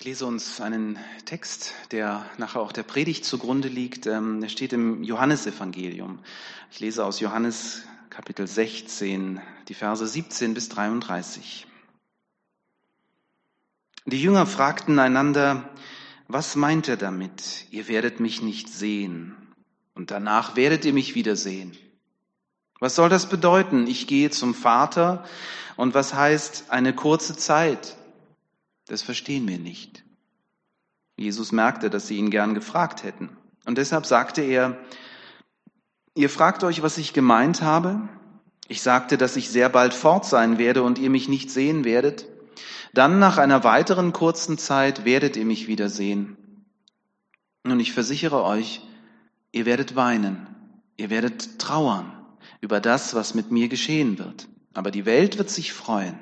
Ich lese uns einen Text, der nachher auch der Predigt zugrunde liegt. Ähm, der steht im Johannesevangelium. Ich lese aus Johannes Kapitel 16, die Verse 17 bis 33. Die Jünger fragten einander, was meint er damit? Ihr werdet mich nicht sehen und danach werdet ihr mich wiedersehen. Was soll das bedeuten? Ich gehe zum Vater und was heißt eine kurze Zeit? Das verstehen wir nicht. Jesus merkte, dass sie ihn gern gefragt hätten. Und deshalb sagte er, ihr fragt euch, was ich gemeint habe. Ich sagte, dass ich sehr bald fort sein werde und ihr mich nicht sehen werdet. Dann nach einer weiteren kurzen Zeit werdet ihr mich wiedersehen. Und ich versichere euch, ihr werdet weinen, ihr werdet trauern über das, was mit mir geschehen wird. Aber die Welt wird sich freuen.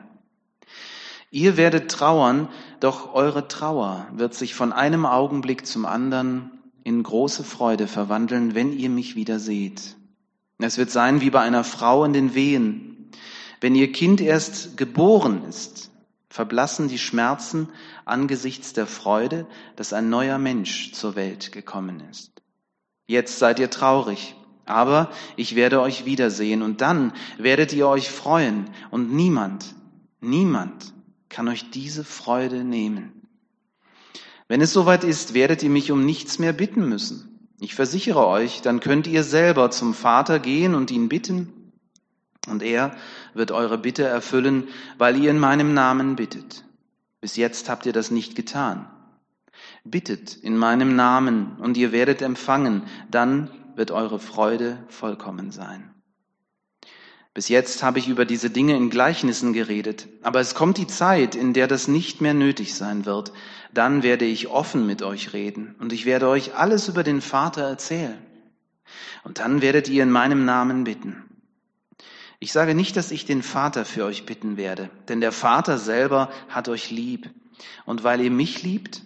Ihr werdet trauern, doch eure Trauer wird sich von einem Augenblick zum anderen in große Freude verwandeln, wenn ihr mich wieder seht. Es wird sein wie bei einer Frau in den Wehen. Wenn ihr Kind erst geboren ist, verblassen die Schmerzen angesichts der Freude, dass ein neuer Mensch zur Welt gekommen ist. Jetzt seid ihr traurig, aber ich werde euch wiedersehen und dann werdet ihr euch freuen und niemand, niemand kann euch diese Freude nehmen. Wenn es soweit ist, werdet ihr mich um nichts mehr bitten müssen. Ich versichere euch, dann könnt ihr selber zum Vater gehen und ihn bitten, und er wird eure Bitte erfüllen, weil ihr in meinem Namen bittet. Bis jetzt habt ihr das nicht getan. Bittet in meinem Namen, und ihr werdet empfangen, dann wird eure Freude vollkommen sein. Bis jetzt habe ich über diese Dinge in Gleichnissen geredet, aber es kommt die Zeit, in der das nicht mehr nötig sein wird. Dann werde ich offen mit euch reden und ich werde euch alles über den Vater erzählen. Und dann werdet ihr in meinem Namen bitten. Ich sage nicht, dass ich den Vater für euch bitten werde, denn der Vater selber hat euch lieb. Und weil ihr mich liebt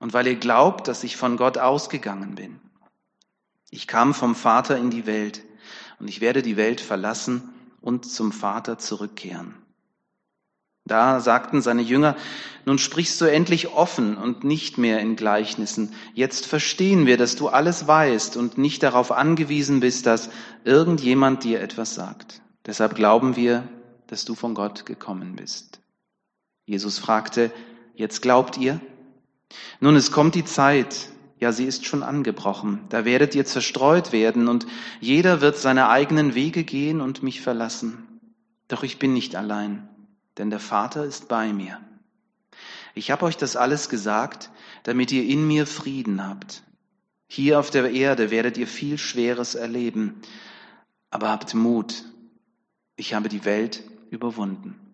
und weil ihr glaubt, dass ich von Gott ausgegangen bin. Ich kam vom Vater in die Welt und ich werde die Welt verlassen und zum Vater zurückkehren. Da sagten seine Jünger, nun sprichst du endlich offen und nicht mehr in Gleichnissen. Jetzt verstehen wir, dass du alles weißt und nicht darauf angewiesen bist, dass irgendjemand dir etwas sagt. Deshalb glauben wir, dass du von Gott gekommen bist. Jesus fragte, jetzt glaubt ihr? Nun, es kommt die Zeit, ja, sie ist schon angebrochen. Da werdet ihr zerstreut werden und jeder wird seine eigenen Wege gehen und mich verlassen. Doch ich bin nicht allein, denn der Vater ist bei mir. Ich habe euch das alles gesagt, damit ihr in mir Frieden habt. Hier auf der Erde werdet ihr viel Schweres erleben, aber habt Mut. Ich habe die Welt überwunden.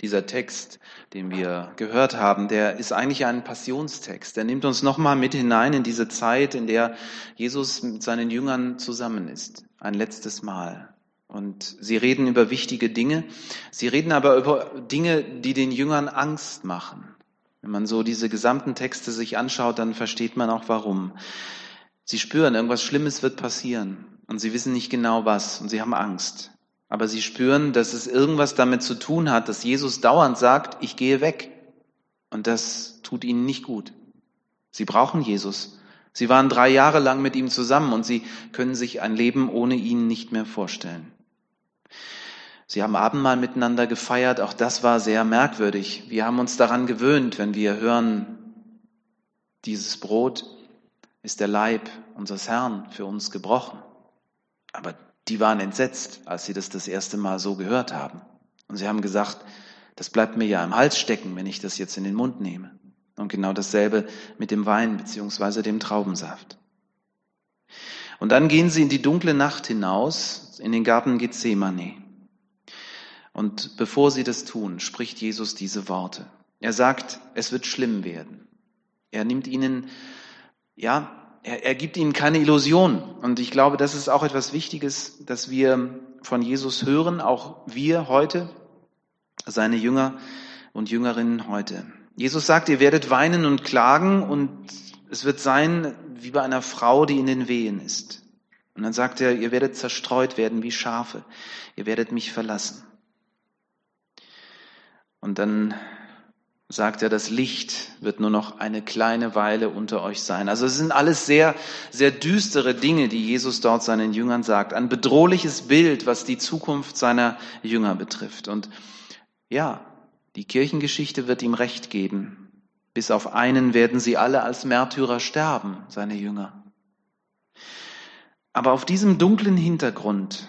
Dieser Text, den wir gehört haben, der ist eigentlich ein Passionstext. Der nimmt uns nochmal mit hinein in diese Zeit, in der Jesus mit seinen Jüngern zusammen ist. Ein letztes Mal. Und sie reden über wichtige Dinge. Sie reden aber über Dinge, die den Jüngern Angst machen. Wenn man so diese gesamten Texte sich anschaut, dann versteht man auch warum. Sie spüren, irgendwas Schlimmes wird passieren. Und sie wissen nicht genau was. Und sie haben Angst aber sie spüren, dass es irgendwas damit zu tun hat, dass Jesus dauernd sagt, ich gehe weg. Und das tut ihnen nicht gut. Sie brauchen Jesus. Sie waren drei Jahre lang mit ihm zusammen und sie können sich ein Leben ohne ihn nicht mehr vorstellen. Sie haben Abendmahl miteinander gefeiert, auch das war sehr merkwürdig. Wir haben uns daran gewöhnt, wenn wir hören, dieses Brot ist der Leib unseres Herrn für uns gebrochen. Aber die waren entsetzt, als sie das das erste Mal so gehört haben. Und sie haben gesagt, das bleibt mir ja im Hals stecken, wenn ich das jetzt in den Mund nehme. Und genau dasselbe mit dem Wein beziehungsweise dem Traubensaft. Und dann gehen sie in die dunkle Nacht hinaus, in den Garten Gethsemane. Und bevor sie das tun, spricht Jesus diese Worte. Er sagt, es wird schlimm werden. Er nimmt ihnen, ja, er, er gibt ihnen keine Illusion. Und ich glaube, das ist auch etwas Wichtiges, dass wir von Jesus hören, auch wir heute, seine Jünger und Jüngerinnen heute. Jesus sagt, ihr werdet weinen und klagen und es wird sein wie bei einer Frau, die in den Wehen ist. Und dann sagt er, ihr werdet zerstreut werden wie Schafe. Ihr werdet mich verlassen. Und dann sagt er, das Licht wird nur noch eine kleine Weile unter euch sein. Also es sind alles sehr, sehr düstere Dinge, die Jesus dort seinen Jüngern sagt. Ein bedrohliches Bild, was die Zukunft seiner Jünger betrifft. Und ja, die Kirchengeschichte wird ihm recht geben. Bis auf einen werden sie alle als Märtyrer sterben, seine Jünger. Aber auf diesem dunklen Hintergrund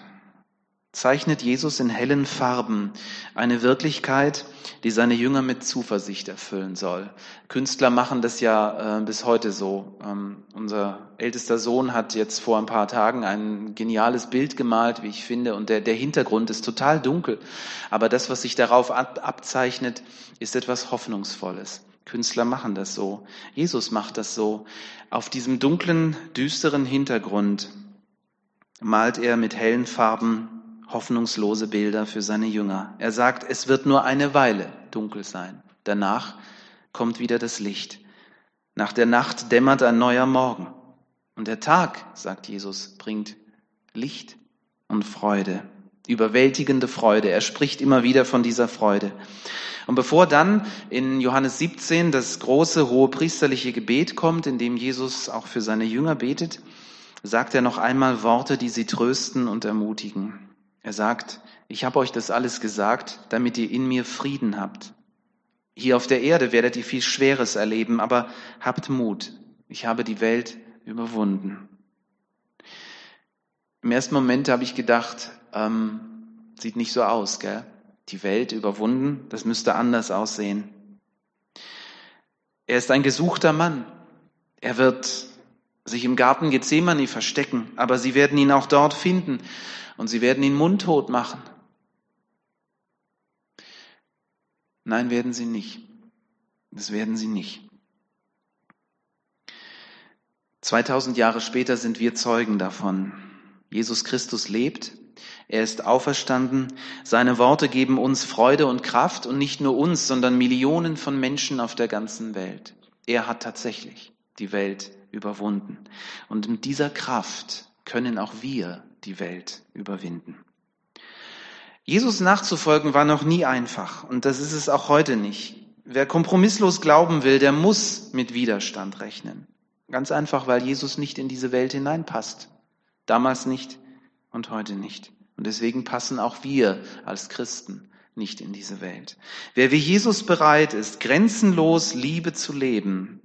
zeichnet Jesus in hellen Farben eine Wirklichkeit, die seine Jünger mit Zuversicht erfüllen soll. Künstler machen das ja äh, bis heute so. Ähm, unser ältester Sohn hat jetzt vor ein paar Tagen ein geniales Bild gemalt, wie ich finde, und der, der Hintergrund ist total dunkel. Aber das, was sich darauf ab, abzeichnet, ist etwas Hoffnungsvolles. Künstler machen das so. Jesus macht das so. Auf diesem dunklen, düsteren Hintergrund malt er mit hellen Farben hoffnungslose Bilder für seine Jünger. Er sagt, es wird nur eine Weile dunkel sein. Danach kommt wieder das Licht. Nach der Nacht dämmert ein neuer Morgen. Und der Tag, sagt Jesus, bringt Licht und Freude, überwältigende Freude. Er spricht immer wieder von dieser Freude. Und bevor dann in Johannes 17 das große hohe priesterliche Gebet kommt, in dem Jesus auch für seine Jünger betet, sagt er noch einmal Worte, die sie trösten und ermutigen. Er sagt, ich habe euch das alles gesagt, damit ihr in mir Frieden habt. Hier auf der Erde werdet ihr viel Schweres erleben, aber habt Mut. Ich habe die Welt überwunden. Im ersten Moment habe ich gedacht, ähm, sieht nicht so aus, gell? Die Welt überwunden, das müsste anders aussehen. Er ist ein gesuchter Mann. Er wird sich im Garten Gethsemane verstecken, aber sie werden ihn auch dort finden und sie werden ihn mundtot machen. Nein, werden sie nicht. Das werden sie nicht. 2000 Jahre später sind wir Zeugen davon. Jesus Christus lebt, er ist auferstanden, seine Worte geben uns Freude und Kraft und nicht nur uns, sondern Millionen von Menschen auf der ganzen Welt. Er hat tatsächlich die Welt überwunden. Und mit dieser Kraft können auch wir die Welt überwinden. Jesus nachzufolgen war noch nie einfach und das ist es auch heute nicht. Wer kompromisslos glauben will, der muss mit Widerstand rechnen. Ganz einfach, weil Jesus nicht in diese Welt hineinpasst. Damals nicht und heute nicht. Und deswegen passen auch wir als Christen nicht in diese Welt. Wer wie Jesus bereit ist, grenzenlos Liebe zu leben,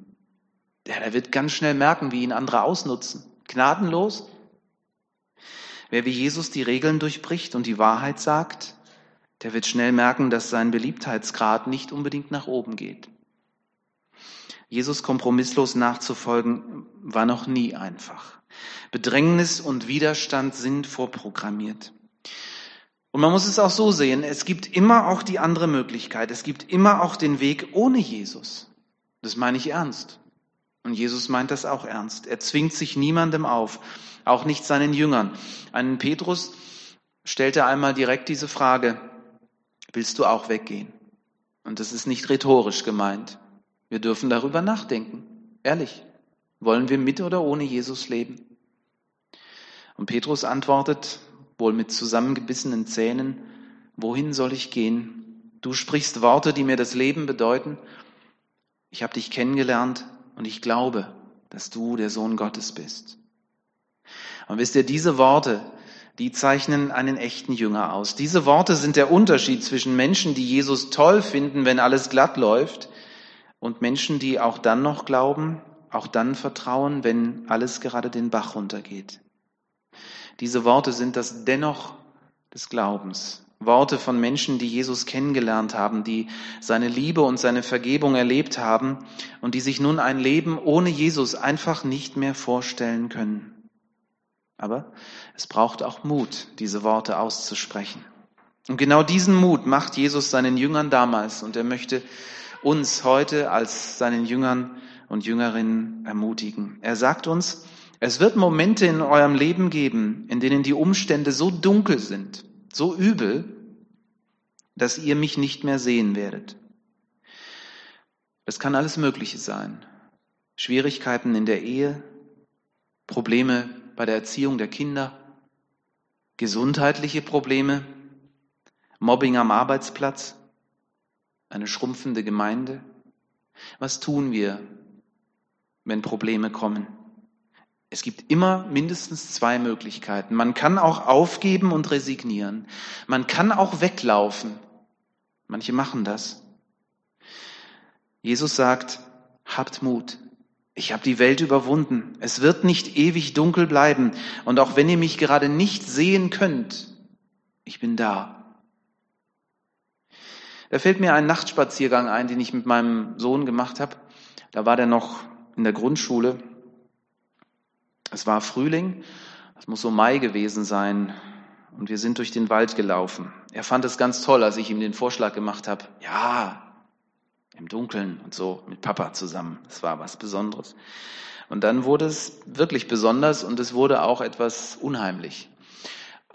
der, der wird ganz schnell merken, wie ihn andere ausnutzen. Gnadenlos Wer wie Jesus die Regeln durchbricht und die Wahrheit sagt, der wird schnell merken, dass sein Beliebtheitsgrad nicht unbedingt nach oben geht. Jesus kompromisslos nachzufolgen war noch nie einfach. Bedrängnis und Widerstand sind vorprogrammiert. Und man muss es auch so sehen, es gibt immer auch die andere Möglichkeit, es gibt immer auch den Weg ohne Jesus. Das meine ich ernst. Und Jesus meint das auch ernst. Er zwingt sich niemandem auf auch nicht seinen Jüngern. Einen Petrus stellte einmal direkt diese Frage, willst du auch weggehen? Und das ist nicht rhetorisch gemeint. Wir dürfen darüber nachdenken. Ehrlich. Wollen wir mit oder ohne Jesus leben? Und Petrus antwortet, wohl mit zusammengebissenen Zähnen, wohin soll ich gehen? Du sprichst Worte, die mir das Leben bedeuten. Ich habe dich kennengelernt und ich glaube, dass du der Sohn Gottes bist. Und wisst ihr, diese Worte, die zeichnen einen echten Jünger aus. Diese Worte sind der Unterschied zwischen Menschen, die Jesus toll finden, wenn alles glatt läuft, und Menschen, die auch dann noch glauben, auch dann vertrauen, wenn alles gerade den Bach runtergeht. Diese Worte sind das Dennoch des Glaubens. Worte von Menschen, die Jesus kennengelernt haben, die seine Liebe und seine Vergebung erlebt haben und die sich nun ein Leben ohne Jesus einfach nicht mehr vorstellen können. Aber es braucht auch Mut, diese Worte auszusprechen. Und genau diesen Mut macht Jesus seinen Jüngern damals und er möchte uns heute als seinen Jüngern und Jüngerinnen ermutigen. Er sagt uns, es wird Momente in eurem Leben geben, in denen die Umstände so dunkel sind, so übel, dass ihr mich nicht mehr sehen werdet. Es kann alles Mögliche sein. Schwierigkeiten in der Ehe, Probleme bei der Erziehung der Kinder, gesundheitliche Probleme, Mobbing am Arbeitsplatz, eine schrumpfende Gemeinde? Was tun wir, wenn Probleme kommen? Es gibt immer mindestens zwei Möglichkeiten. Man kann auch aufgeben und resignieren. Man kann auch weglaufen. Manche machen das. Jesus sagt, habt Mut. Ich habe die Welt überwunden. Es wird nicht ewig dunkel bleiben. Und auch wenn ihr mich gerade nicht sehen könnt, ich bin da. Da fällt mir ein Nachtspaziergang ein, den ich mit meinem Sohn gemacht habe. Da war der noch in der Grundschule. Es war Frühling, es muss so Mai gewesen sein, und wir sind durch den Wald gelaufen. Er fand es ganz toll, als ich ihm den Vorschlag gemacht habe. Ja, im Dunkeln und so mit Papa zusammen. Das war was Besonderes. Und dann wurde es wirklich besonders und es wurde auch etwas unheimlich.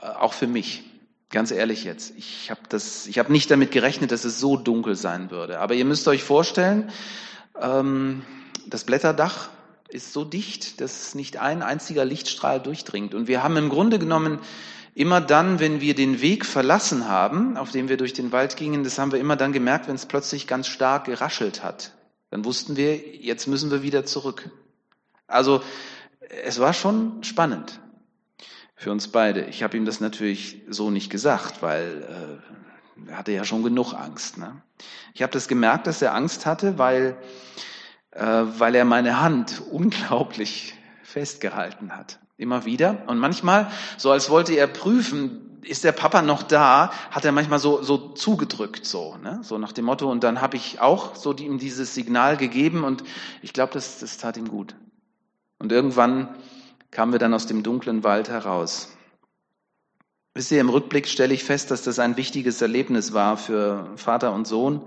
Äh, auch für mich. Ganz ehrlich jetzt. Ich habe das, ich habe nicht damit gerechnet, dass es so dunkel sein würde. Aber ihr müsst euch vorstellen, ähm, das Blätterdach ist so dicht, dass nicht ein einziger Lichtstrahl durchdringt. Und wir haben im Grunde genommen immer dann, wenn wir den Weg verlassen haben, auf dem wir durch den Wald gingen, das haben wir immer dann gemerkt, wenn es plötzlich ganz stark geraschelt hat. Dann wussten wir, jetzt müssen wir wieder zurück. Also es war schon spannend für uns beide. Ich habe ihm das natürlich so nicht gesagt, weil äh, er hatte ja schon genug Angst. Ne? Ich habe das gemerkt, dass er Angst hatte, weil weil er meine Hand unglaublich festgehalten hat. Immer wieder. Und manchmal, so als wollte er prüfen, ist der Papa noch da, hat er manchmal so, so zugedrückt, so, ne? so nach dem Motto. Und dann habe ich auch so ihm dieses Signal gegeben und ich glaube, das, das tat ihm gut. Und irgendwann kamen wir dann aus dem dunklen Wald heraus. Wisst ihr, im Rückblick stelle ich fest, dass das ein wichtiges Erlebnis war für Vater und Sohn.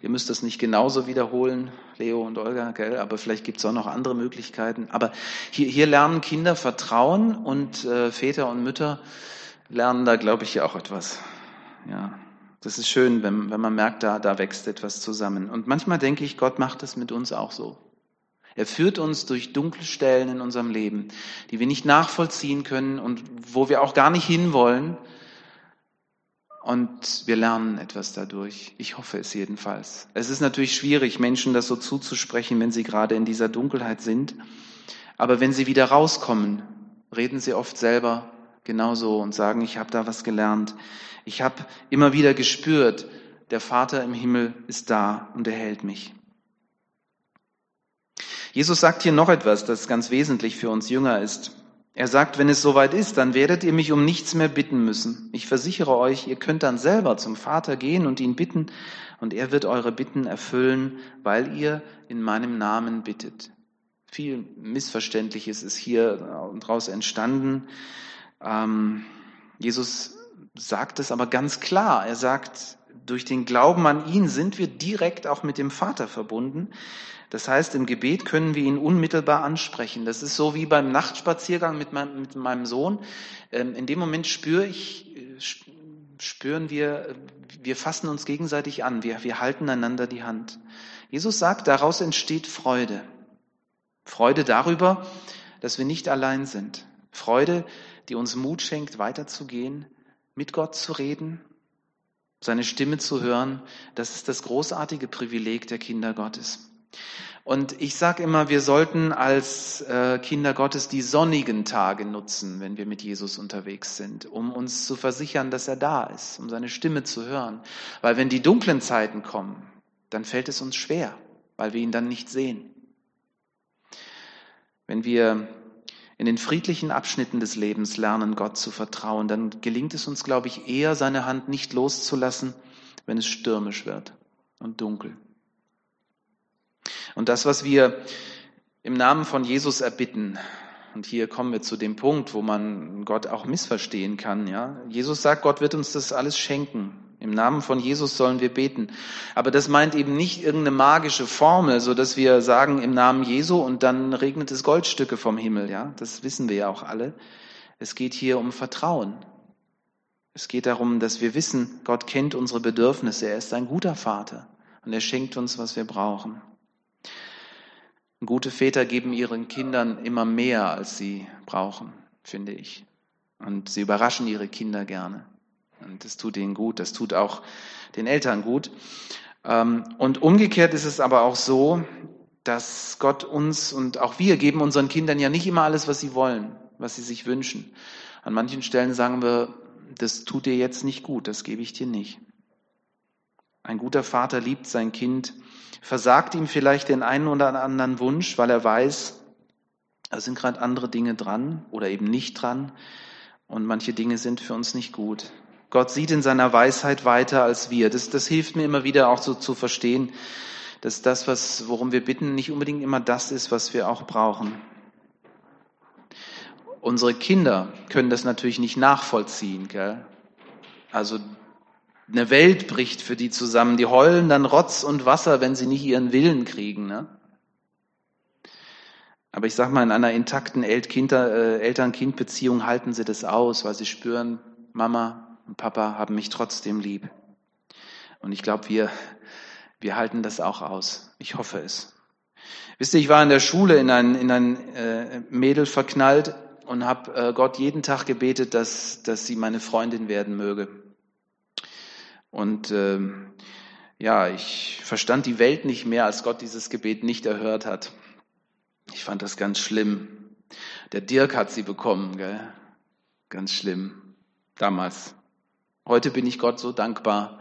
Ihr müsst das nicht genauso wiederholen, Leo und Olga, gell? aber vielleicht gibt es auch noch andere Möglichkeiten. Aber hier, hier lernen Kinder Vertrauen und äh, Väter und Mütter lernen da, glaube ich, auch etwas. Ja, das ist schön, wenn, wenn man merkt, da, da wächst etwas zusammen. Und manchmal denke ich, Gott macht das mit uns auch so. Er führt uns durch dunkle Stellen in unserem Leben, die wir nicht nachvollziehen können und wo wir auch gar nicht hinwollen. Und wir lernen etwas dadurch. Ich hoffe es jedenfalls. Es ist natürlich schwierig, Menschen das so zuzusprechen, wenn sie gerade in dieser Dunkelheit sind. Aber wenn sie wieder rauskommen, reden sie oft selber genauso und sagen, ich habe da was gelernt. Ich habe immer wieder gespürt, der Vater im Himmel ist da und er hält mich. Jesus sagt hier noch etwas, das ganz wesentlich für uns Jünger ist. Er sagt, wenn es soweit ist, dann werdet ihr mich um nichts mehr bitten müssen. Ich versichere euch, ihr könnt dann selber zum Vater gehen und ihn bitten, und er wird eure Bitten erfüllen, weil ihr in meinem Namen bittet. Viel Missverständliches ist hier daraus entstanden. Ähm, Jesus sagt es aber ganz klar. Er sagt, durch den Glauben an ihn sind wir direkt auch mit dem Vater verbunden. Das heißt, im Gebet können wir ihn unmittelbar ansprechen. Das ist so wie beim Nachtspaziergang mit meinem, mit meinem Sohn. Ähm, in dem Moment spüre ich, äh, spüren wir, wir fassen uns gegenseitig an. Wir, wir halten einander die Hand. Jesus sagt, daraus entsteht Freude. Freude darüber, dass wir nicht allein sind. Freude, die uns Mut schenkt, weiterzugehen, mit Gott zu reden, seine Stimme zu hören. Das ist das großartige Privileg der Kinder Gottes. Und ich sage immer, wir sollten als äh, Kinder Gottes die sonnigen Tage nutzen, wenn wir mit Jesus unterwegs sind, um uns zu versichern, dass er da ist, um seine Stimme zu hören. Weil wenn die dunklen Zeiten kommen, dann fällt es uns schwer, weil wir ihn dann nicht sehen. Wenn wir in den friedlichen Abschnitten des Lebens lernen, Gott zu vertrauen, dann gelingt es uns, glaube ich, eher, seine Hand nicht loszulassen, wenn es stürmisch wird und dunkel. Und das, was wir im Namen von Jesus erbitten, und hier kommen wir zu dem Punkt, wo man Gott auch missverstehen kann, ja. Jesus sagt, Gott wird uns das alles schenken. Im Namen von Jesus sollen wir beten. Aber das meint eben nicht irgendeine magische Formel, so dass wir sagen im Namen Jesu und dann regnet es Goldstücke vom Himmel, ja. Das wissen wir ja auch alle. Es geht hier um Vertrauen. Es geht darum, dass wir wissen, Gott kennt unsere Bedürfnisse. Er ist ein guter Vater und er schenkt uns, was wir brauchen. Gute Väter geben ihren Kindern immer mehr, als sie brauchen, finde ich. Und sie überraschen ihre Kinder gerne. Und das tut ihnen gut, das tut auch den Eltern gut. Ähm, und umgekehrt ist es aber auch so, dass Gott uns und auch wir geben unseren Kindern ja nicht immer alles, was sie wollen, was sie sich wünschen. An manchen Stellen sagen wir, das tut dir jetzt nicht gut, das gebe ich dir nicht. Ein guter Vater liebt sein Kind, versagt ihm vielleicht den einen oder anderen Wunsch, weil er weiß, da sind gerade andere Dinge dran oder eben nicht dran und manche Dinge sind für uns nicht gut. Gott sieht in seiner Weisheit weiter als wir. Das, das hilft mir immer wieder auch so zu verstehen, dass das, was, worum wir bitten, nicht unbedingt immer das ist, was wir auch brauchen. Unsere Kinder können das natürlich nicht nachvollziehen. Gell? Also eine Welt bricht für die zusammen. Die heulen dann Rotz und Wasser, wenn sie nicht ihren Willen kriegen. Ne? Aber ich sage mal, in einer intakten äh, Eltern-Kind-Beziehung halten sie das aus, weil sie spüren, Mama und Papa haben mich trotzdem lieb. Und ich glaube, wir, wir halten das auch aus. Ich hoffe es. Wisst ihr, ich war in der Schule in ein, in ein äh, Mädel verknallt und habe äh, Gott jeden Tag gebetet, dass, dass sie meine Freundin werden möge. Und äh, ja, ich verstand die Welt nicht mehr, als Gott dieses Gebet nicht erhört hat. Ich fand das ganz schlimm. Der Dirk hat sie bekommen, gell? Ganz schlimm. Damals. Heute bin ich Gott so dankbar,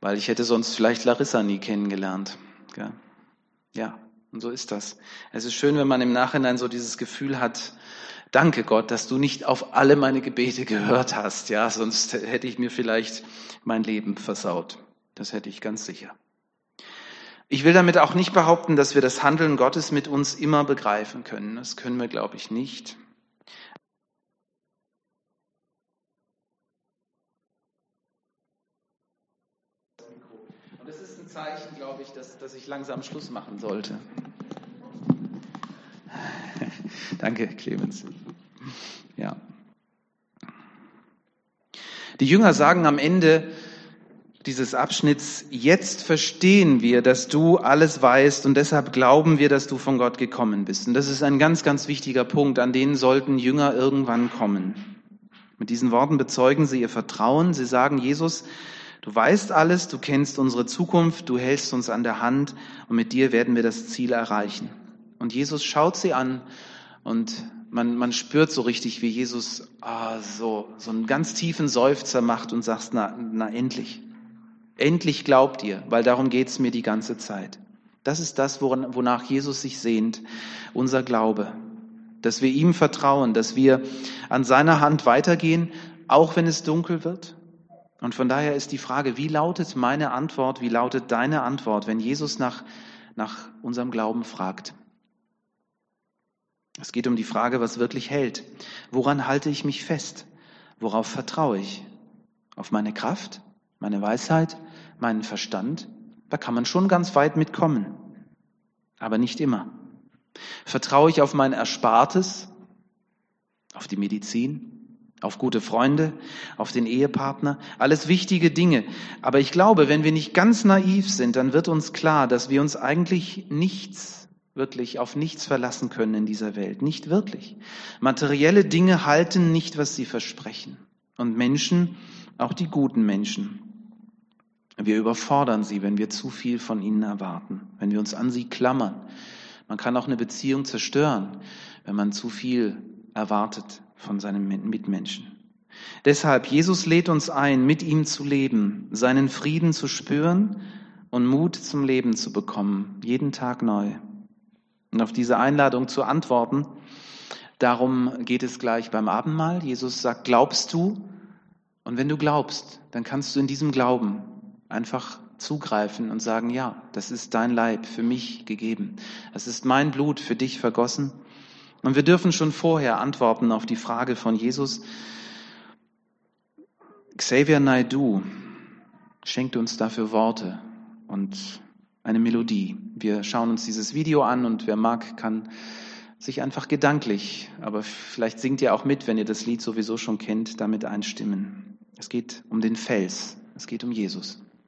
weil ich hätte sonst vielleicht Larissa nie kennengelernt. Gell? Ja, und so ist das. Es ist schön, wenn man im Nachhinein so dieses Gefühl hat, danke Gott, dass du nicht auf alle meine Gebete gehört hast. Ja, sonst hätte ich mir vielleicht mein Leben versaut. Das hätte ich ganz sicher. Ich will damit auch nicht behaupten, dass wir das Handeln Gottes mit uns immer begreifen können. Das können wir, glaube ich, nicht. Und das ist ein Zeichen, glaube ich, dass, dass ich langsam Schluss machen sollte. Danke, Clemens. Ja. Die Jünger sagen am Ende, dieses Abschnitts, jetzt verstehen wir, dass du alles weißt und deshalb glauben wir, dass du von Gott gekommen bist. Und das ist ein ganz, ganz wichtiger Punkt, an den sollten Jünger irgendwann kommen. Mit diesen Worten bezeugen sie ihr Vertrauen. Sie sagen, Jesus, du weißt alles, du kennst unsere Zukunft, du hältst uns an der Hand und mit dir werden wir das Ziel erreichen. Und Jesus schaut sie an und man, man spürt so richtig, wie Jesus ah, so, so einen ganz tiefen Seufzer macht und sagt, na, na endlich. Endlich glaubt ihr, weil darum geht's mir die ganze Zeit. Das ist das, wonach Jesus sich sehnt, unser Glaube. Dass wir ihm vertrauen, dass wir an seiner Hand weitergehen, auch wenn es dunkel wird. Und von daher ist die Frage, wie lautet meine Antwort, wie lautet deine Antwort, wenn Jesus nach, nach unserem Glauben fragt? Es geht um die Frage, was wirklich hält. Woran halte ich mich fest? Worauf vertraue ich? Auf meine Kraft? Meine Weisheit? meinen Verstand, da kann man schon ganz weit mitkommen, aber nicht immer. Vertraue ich auf mein Erspartes, auf die Medizin, auf gute Freunde, auf den Ehepartner, alles wichtige Dinge. Aber ich glaube, wenn wir nicht ganz naiv sind, dann wird uns klar, dass wir uns eigentlich nichts, wirklich auf nichts verlassen können in dieser Welt. Nicht wirklich. Materielle Dinge halten nicht, was sie versprechen. Und Menschen, auch die guten Menschen, wir überfordern sie, wenn wir zu viel von ihnen erwarten, wenn wir uns an sie klammern. Man kann auch eine Beziehung zerstören, wenn man zu viel erwartet von seinen Mitmenschen. Deshalb, Jesus lädt uns ein, mit ihm zu leben, seinen Frieden zu spüren und Mut zum Leben zu bekommen, jeden Tag neu. Und auf diese Einladung zu antworten, darum geht es gleich beim Abendmahl. Jesus sagt, glaubst du? Und wenn du glaubst, dann kannst du in diesem Glauben einfach zugreifen und sagen, ja, das ist dein Leib für mich gegeben. Es ist mein Blut für dich vergossen. Und wir dürfen schon vorher antworten auf die Frage von Jesus. Xavier Naidu schenkt uns dafür Worte und eine Melodie. Wir schauen uns dieses Video an und wer mag, kann sich einfach gedanklich, aber vielleicht singt ihr auch mit, wenn ihr das Lied sowieso schon kennt, damit einstimmen. Es geht um den Fels, es geht um Jesus.